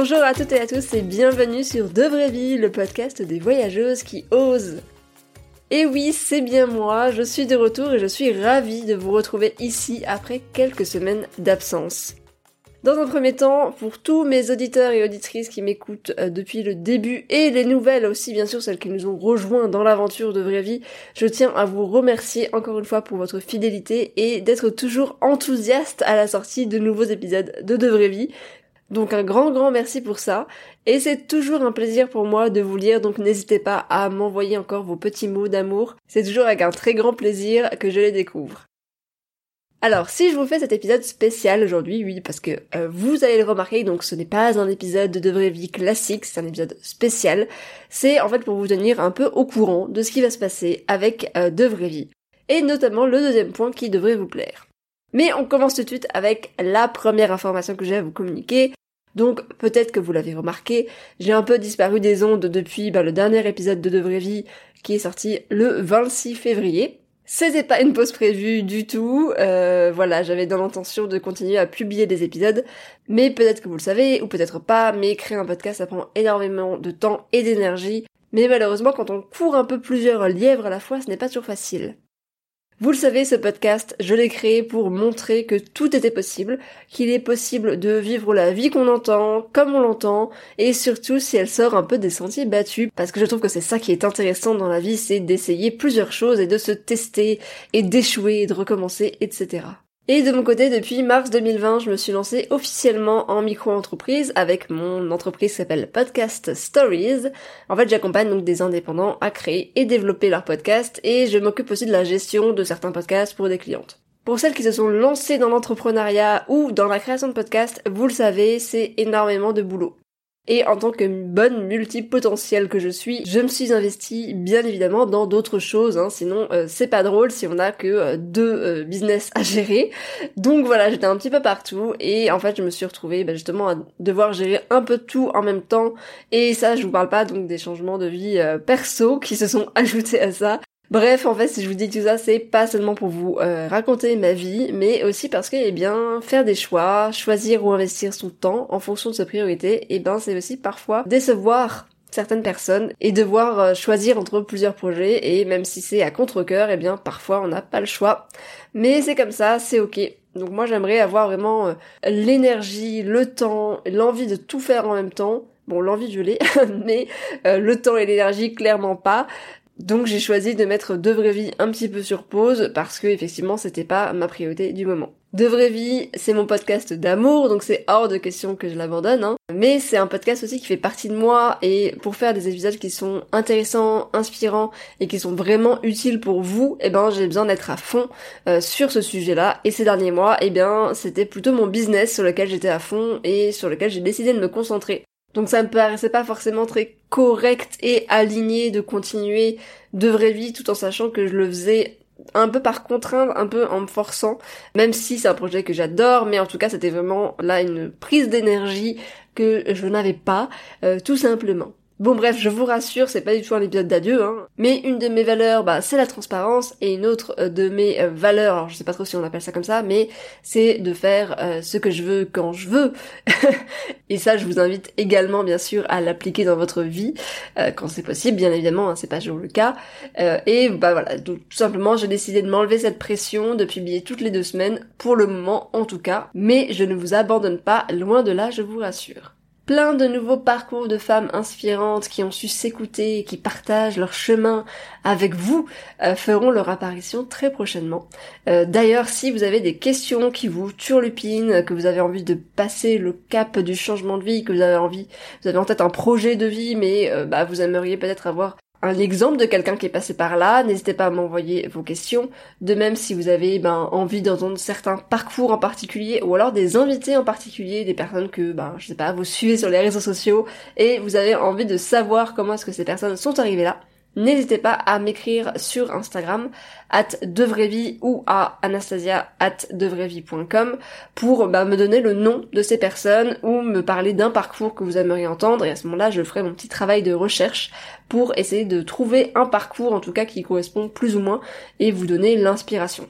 Bonjour à toutes et à tous et bienvenue sur De Vraie Vie, le podcast des voyageuses qui osent. Et oui, c'est bien moi, je suis de retour et je suis ravie de vous retrouver ici après quelques semaines d'absence. Dans un premier temps, pour tous mes auditeurs et auditrices qui m'écoutent euh, depuis le début et les nouvelles aussi bien sûr celles qui nous ont rejoints dans l'aventure de vraie vie, je tiens à vous remercier encore une fois pour votre fidélité et d'être toujours enthousiaste à la sortie de nouveaux épisodes de De Vraie Vie. Donc un grand grand merci pour ça. Et c'est toujours un plaisir pour moi de vous lire, donc n'hésitez pas à m'envoyer encore vos petits mots d'amour. C'est toujours avec un très grand plaisir que je les découvre. Alors, si je vous fais cet épisode spécial aujourd'hui, oui, parce que euh, vous allez le remarquer, donc ce n'est pas un épisode de vraie vie classique, c'est un épisode spécial. C'est en fait pour vous tenir un peu au courant de ce qui va se passer avec euh, de vraie vie. Et notamment le deuxième point qui devrait vous plaire. Mais on commence tout de suite avec la première information que j'ai à vous communiquer. Donc peut-être que vous l'avez remarqué, j'ai un peu disparu des ondes depuis bah, le dernier épisode de De Vraie Vie qui est sorti le 26 février. C'était pas une pause prévue du tout, euh, voilà, j'avais dans l'intention de continuer à publier des épisodes, mais peut-être que vous le savez, ou peut-être pas, mais créer un podcast ça prend énormément de temps et d'énergie, mais malheureusement quand on court un peu plusieurs lièvres à la fois, ce n'est pas toujours facile. Vous le savez, ce podcast, je l'ai créé pour montrer que tout était possible, qu'il est possible de vivre la vie qu'on entend, comme on l'entend, et surtout si elle sort un peu des sentiers battus, parce que je trouve que c'est ça qui est intéressant dans la vie, c'est d'essayer plusieurs choses et de se tester, et d'échouer, et de recommencer, etc. Et de mon côté, depuis mars 2020, je me suis lancée officiellement en micro-entreprise avec mon entreprise qui s'appelle Podcast Stories. En fait, j'accompagne donc des indépendants à créer et développer leurs podcasts et je m'occupe aussi de la gestion de certains podcasts pour des clientes. Pour celles qui se sont lancées dans l'entrepreneuriat ou dans la création de podcasts, vous le savez, c'est énormément de boulot. Et en tant que bonne multipotentielle que je suis, je me suis investie bien évidemment dans d'autres choses, hein, sinon euh, c'est pas drôle si on a que euh, deux euh, business à gérer. Donc voilà, j'étais un petit peu partout et en fait je me suis retrouvée bah, justement à devoir gérer un peu tout en même temps. Et ça, je vous parle pas donc des changements de vie perso qui se sont ajoutés à ça. Bref, en fait, si je vous dis tout ça, c'est pas seulement pour vous euh, raconter ma vie, mais aussi parce que, eh bien, faire des choix, choisir ou investir son temps en fonction de ses priorités, eh ben, c'est aussi parfois décevoir certaines personnes et devoir euh, choisir entre plusieurs projets et même si c'est à contre-cœur, eh bien, parfois on n'a pas le choix. Mais c'est comme ça, c'est ok. Donc moi, j'aimerais avoir vraiment euh, l'énergie, le temps, l'envie de tout faire en même temps. Bon, l'envie je l'ai, mais le temps et l'énergie clairement pas. Donc j'ai choisi de mettre De Vraie Vie un petit peu sur pause parce que effectivement c'était pas ma priorité du moment. De Vraie Vie, c'est mon podcast d'amour, donc c'est hors de question que je l'abandonne. Hein. Mais c'est un podcast aussi qui fait partie de moi et pour faire des épisodes qui sont intéressants, inspirants et qui sont vraiment utiles pour vous, eh ben j'ai besoin d'être à fond euh, sur ce sujet-là. Et ces derniers mois, eh bien c'était plutôt mon business sur lequel j'étais à fond et sur lequel j'ai décidé de me concentrer. Donc ça me paraissait pas forcément très correct et aligné de continuer de vraie vie tout en sachant que je le faisais un peu par contrainte, un peu en me forçant, même si c'est un projet que j'adore, mais en tout cas c'était vraiment là une prise d'énergie que je n'avais pas, euh, tout simplement. Bon bref, je vous rassure, c'est pas du tout un épisode d'adieu, hein. Mais une de mes valeurs, bah, c'est la transparence, et une autre euh, de mes euh, valeurs, alors je sais pas trop si on appelle ça comme ça, mais c'est de faire euh, ce que je veux quand je veux. et ça, je vous invite également, bien sûr, à l'appliquer dans votre vie, quand c'est possible, bien évidemment, hein, c'est pas toujours le cas. et bah voilà, tout simplement, j'ai décidé de m'enlever cette pression, de publier toutes les deux semaines, pour le moment en tout cas. Mais je ne vous abandonne pas, loin de là, je vous rassure plein de nouveaux parcours de femmes inspirantes qui ont su s'écouter qui partagent leur chemin avec vous euh, feront leur apparition très prochainement. Euh, d'ailleurs, si vous avez des questions qui vous turlupinent, que vous avez envie de passer le cap du changement de vie, que vous avez envie, vous avez en tête un projet de vie, mais euh, bah, vous aimeriez peut-être avoir un exemple de quelqu'un qui est passé par là, n'hésitez pas à m'envoyer vos questions. De même si vous avez ben, envie d'entendre certains parcours en particulier ou alors des invités en particulier, des personnes que ben je sais pas, vous suivez sur les réseaux sociaux et vous avez envie de savoir comment est-ce que ces personnes sont arrivées là n'hésitez pas à m'écrire sur Instagram at devraivie ou à anastasia pour bah, me donner le nom de ces personnes ou me parler d'un parcours que vous aimeriez entendre et à ce moment-là je ferai mon petit travail de recherche pour essayer de trouver un parcours en tout cas qui correspond plus ou moins et vous donner l'inspiration.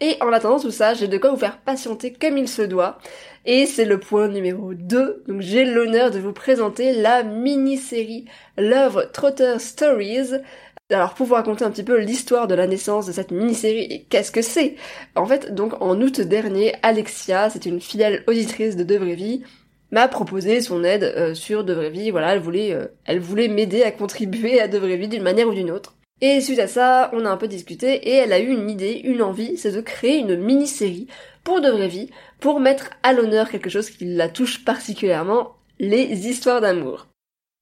Et en attendant tout ça, j'ai de quoi vous faire patienter comme il se doit. Et c'est le point numéro 2. Donc j'ai l'honneur de vous présenter la mini-série Love Trotter Stories. Alors pour vous raconter un petit peu l'histoire de la naissance de cette mini-série et qu'est-ce que c'est En fait, donc en août dernier, Alexia, c'est une fidèle auditrice de De Vraie Vie, m'a proposé son aide euh, sur De Vraie Vie. Voilà, elle voulait, euh, elle voulait m'aider à contribuer à De Vraie Vie d'une manière ou d'une autre. Et suite à ça, on a un peu discuté et elle a eu une idée, une envie, c'est de créer une mini-série pour de vraie vie, pour mettre à l'honneur quelque chose qui la touche particulièrement, les histoires d'amour.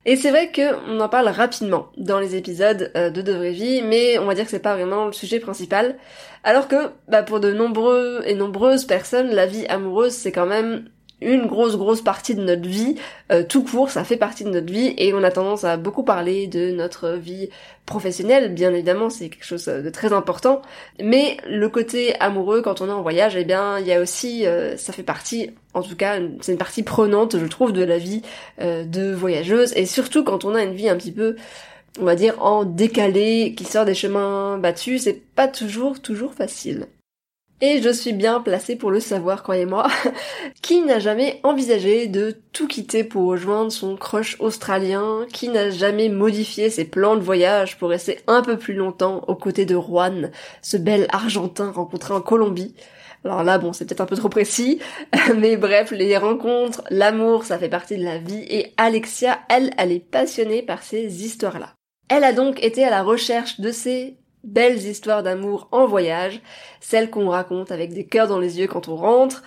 Et c'est vrai qu'on en parle rapidement dans les épisodes euh, de De Vraie Vie, mais on va dire que c'est pas vraiment le sujet principal. Alors que, bah, pour de nombreux et nombreuses personnes, la vie amoureuse, c'est quand même une grosse grosse partie de notre vie, euh, tout court, ça fait partie de notre vie et on a tendance à beaucoup parler de notre vie professionnelle, bien évidemment c'est quelque chose de très important, mais le côté amoureux quand on est en voyage, eh bien il y a aussi, euh, ça fait partie, en tout cas c'est une partie prenante je trouve de la vie euh, de voyageuse et surtout quand on a une vie un petit peu on va dire en décalé, qui sort des chemins battus, c'est pas toujours toujours facile. Et je suis bien placée pour le savoir, croyez-moi. qui n'a jamais envisagé de tout quitter pour rejoindre son crush australien? Qui n'a jamais modifié ses plans de voyage pour rester un peu plus longtemps aux côtés de Juan, ce bel argentin rencontré en Colombie? Alors là, bon, c'est peut-être un peu trop précis, mais bref, les rencontres, l'amour, ça fait partie de la vie, et Alexia, elle, elle est passionnée par ces histoires-là. Elle a donc été à la recherche de ces belles histoires d'amour en voyage, celles qu'on raconte avec des cœurs dans les yeux quand on rentre.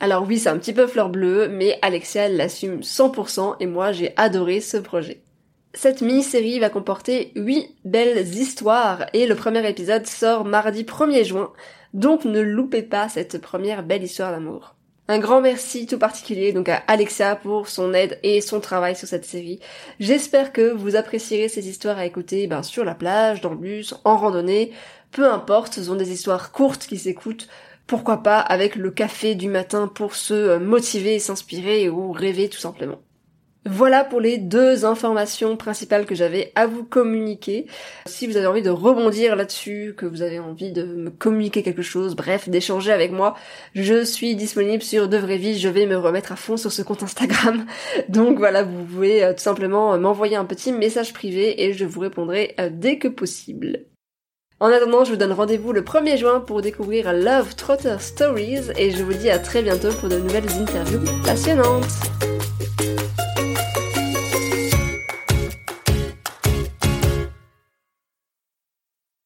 Alors oui, c'est un petit peu fleur bleue, mais Alexia l'assume 100% et moi j'ai adoré ce projet. Cette mini-série va comporter 8 belles histoires et le premier épisode sort mardi 1er juin, donc ne loupez pas cette première belle histoire d'amour. Un grand merci tout particulier donc à Alexa pour son aide et son travail sur cette série. J'espère que vous apprécierez ces histoires à écouter ben, sur la plage, dans le bus, en randonnée, peu importe, ce sont des histoires courtes qui s'écoutent, pourquoi pas avec le café du matin pour se motiver s'inspirer ou rêver tout simplement. Voilà pour les deux informations principales que j'avais à vous communiquer. Si vous avez envie de rebondir là-dessus, que vous avez envie de me communiquer quelque chose, bref, d'échanger avec moi, je suis disponible sur De Vraie Vie, je vais me remettre à fond sur ce compte Instagram. Donc voilà, vous pouvez euh, tout simplement euh, m'envoyer un petit message privé et je vous répondrai euh, dès que possible. En attendant, je vous donne rendez-vous le 1er juin pour découvrir Love Trotter Stories et je vous dis à très bientôt pour de nouvelles interviews passionnantes.